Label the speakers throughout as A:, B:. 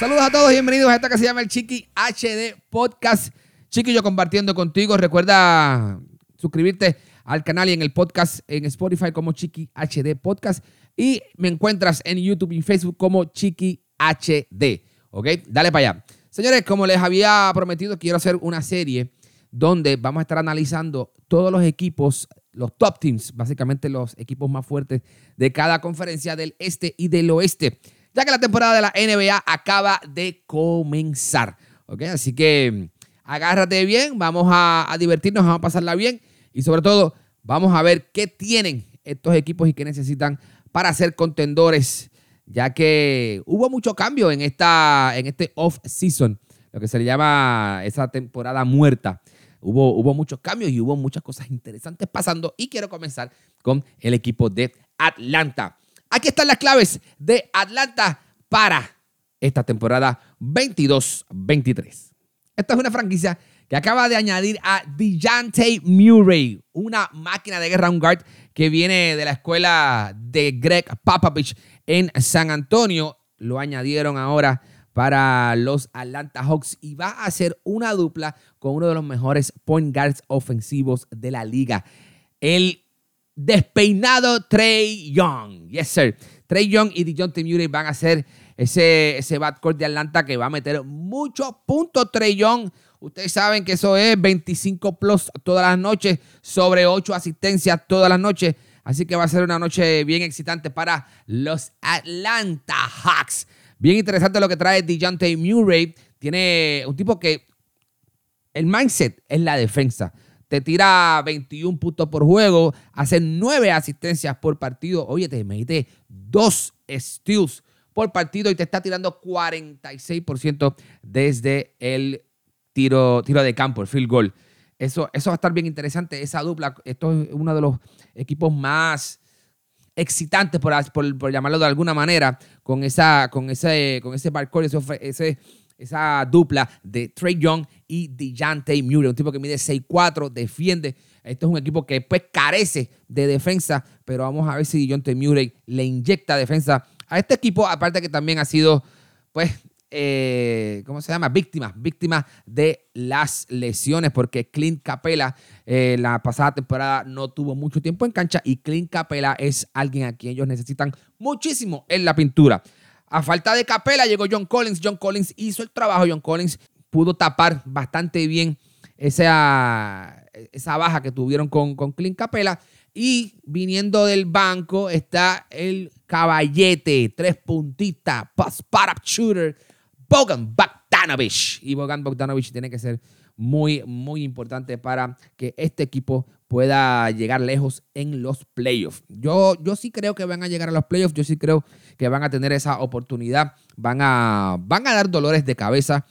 A: Saludos a todos bienvenidos a esta que se llama el Chiqui HD Podcast. Chiqui, yo compartiendo contigo. Recuerda suscribirte al canal y en el podcast en Spotify como Chiqui HD Podcast. Y me encuentras en YouTube y Facebook como Chiqui HD. ¿Ok? Dale para allá. Señores, como les había prometido, quiero hacer una serie donde vamos a estar analizando todos los equipos, los top teams, básicamente los equipos más fuertes de cada conferencia del este y del oeste, ya que la temporada de la NBA acaba de comenzar. Así que agárrate bien, vamos a, a divertirnos, vamos a pasarla bien y sobre todo vamos a ver qué tienen estos equipos y qué necesitan para ser contendores, ya que hubo mucho cambio en, esta, en este off-season, lo que se le llama esa temporada muerta. Hubo, hubo muchos cambios y hubo muchas cosas interesantes pasando y quiero comenzar con el equipo de Atlanta. Aquí están las claves de Atlanta para esta temporada 22-23. Esta es una franquicia que acaba de añadir a DeJounte Murray, una máquina de guerra, un guard que viene de la escuela de Greg Popovich en San Antonio. Lo añadieron ahora para los Atlanta Hawks y va a ser una dupla con uno de los mejores point guards ofensivos de la liga. El despeinado Trey Young. Yes, sir. Trey Young y DeJounte Murray van a ser ese, ese backcourt de Atlanta que va a meter muchos puntos Trey Young. Ustedes saben que eso es 25 plus todas las noches, sobre 8 asistencias todas las noches. Así que va a ser una noche bien excitante para los Atlanta Hawks. Bien interesante lo que trae DeJounte Murray. Tiene un tipo que el mindset es la defensa. Te tira 21 puntos por juego, hace 9 asistencias por partido. Oye, te mete 2 steals por partido y te está tirando 46% desde el tiro, tiro de campo, el field goal. Eso, eso va a estar bien interesante, esa dupla. Esto es uno de los equipos más excitantes, por, por, llamarlo de alguna manera, con, esa, con ese, con ese ese, esa dupla de Trey Young y DeJounte Murray, un tipo que mide 6'4, defiende. Esto es un equipo que pues carece de defensa, pero vamos a ver si DeJounte Murray le inyecta defensa a este equipo, aparte que también ha sido pues eh, ¿cómo se llama? Víctima, víctima de las lesiones, porque Clint Capela eh, la pasada temporada no tuvo mucho tiempo en cancha y Clint Capela es alguien a quien ellos necesitan muchísimo en la pintura. A falta de Capela llegó John Collins, John Collins hizo el trabajo, John Collins pudo tapar bastante bien esa, esa baja que tuvieron con, con Clint Capela. Y viniendo del banco está el caballete, tres puntitas, post up shooter, Bogan Bogdanovich. Y Bogan Bogdanovich tiene que ser muy, muy importante para que este equipo pueda llegar lejos en los playoffs. Yo, yo sí creo que van a llegar a los playoffs, yo sí creo que van a tener esa oportunidad, van a, van a dar dolores de cabeza,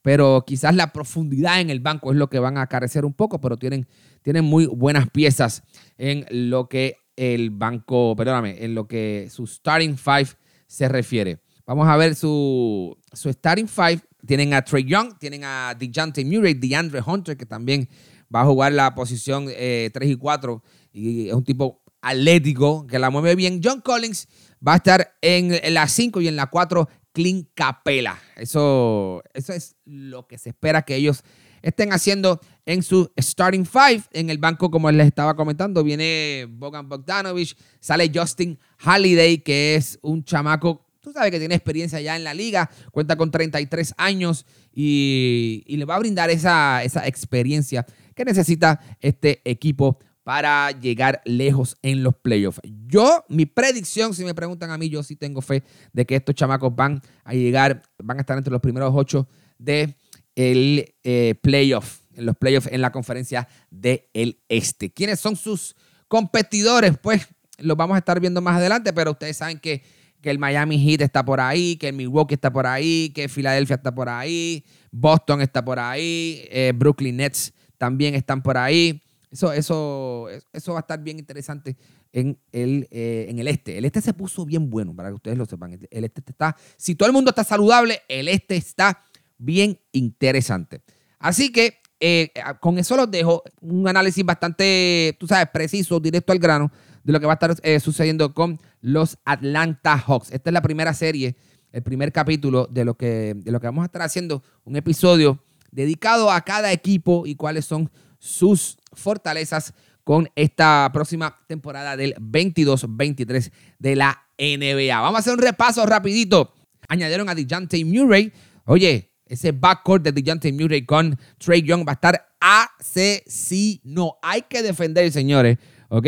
A: pero quizás la profundidad en el banco es lo que van a carecer un poco, pero tienen, tienen muy buenas piezas en lo que el banco, perdóname, en lo que su starting five se refiere. Vamos a ver su, su starting five. Tienen a Trey Young, tienen a DeJounte Murray, DeAndre Hunter, que también va a jugar la posición 3 eh, y 4 y es un tipo atlético que la mueve bien. John Collins va a estar en la 5 y en la 4 Clint Capela. Eso, eso es lo que se espera que ellos estén haciendo en su starting five. En el banco, como les estaba comentando, viene Bogan Bogdanovich, sale Justin Halliday, que es un chamaco tú sabes que tiene experiencia ya en la liga, cuenta con 33 años y, le va a brindar esa, esa experiencia que necesita este equipo para llegar lejos en los playoffs. Yo, mi predicción, si me preguntan a mí, yo sí tengo fe de que estos chamacos van a llegar, van a estar entre los primeros ocho de eh, playoff, en los playoffs en la conferencia del Este. ¿Quiénes son sus competidores? Pues los vamos a estar viendo más adelante, pero ustedes saben que que el Miami Heat está por ahí, que el Milwaukee está por ahí, que Filadelfia está por ahí, Boston está por ahí, eh, Brooklyn Nets también están por ahí. Eso, eso, eso va a estar bien interesante en el, eh, en el este. El este se puso bien bueno, para que ustedes lo sepan. El este está, si todo el mundo está saludable, el este está bien interesante. Así que eh, con eso los dejo. Un análisis bastante, tú sabes, preciso, directo al grano de lo que va a estar eh, sucediendo con los Atlanta Hawks. Esta es la primera serie el primer capítulo de lo que, de lo que vamos a estar haciendo, un episodio dedicado a cada equipo y cuáles son sus fortalezas con esta próxima temporada del 22-23 de la NBA. Vamos a hacer un repaso rapidito. Añadieron a DeJounte Murray. Oye, ese backcourt de DeJounte Murray con Trey Young va a estar asesino. Hay que defender, señores. ¿Ok?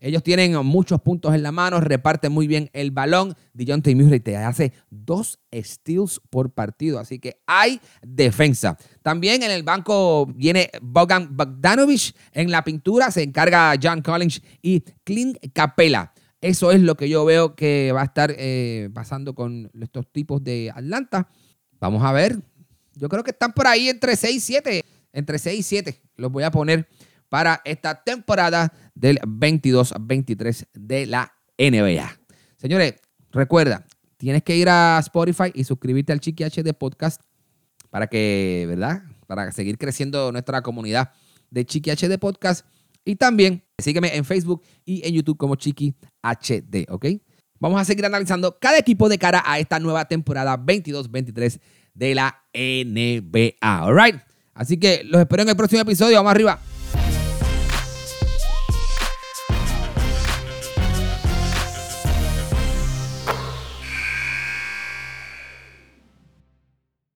A: Ellos tienen muchos puntos en la mano, reparten muy bien el balón. DeJounte Murray te hace dos steals por partido, así que hay defensa. También en el banco viene Bogan Bogdanovich. En la pintura se encarga John Collins y Clint Capella. Eso es lo que yo veo que va a estar eh, pasando con estos tipos de Atlanta. Vamos a ver. Yo creo que están por ahí entre 6 y 7. Entre 6 y 7 los voy a poner para esta temporada del 22-23 de la NBA. Señores, recuerda, tienes que ir a Spotify y suscribirte al Chiqui HD Podcast para que, ¿verdad? Para seguir creciendo nuestra comunidad de Chiqui HD Podcast. Y también sígueme en Facebook y en YouTube como Chiqui HD, ¿ok? Vamos a seguir analizando cada equipo de cara a esta nueva temporada 22-23 de la NBA, ¿all right? Así que los espero en el próximo episodio. Vamos arriba.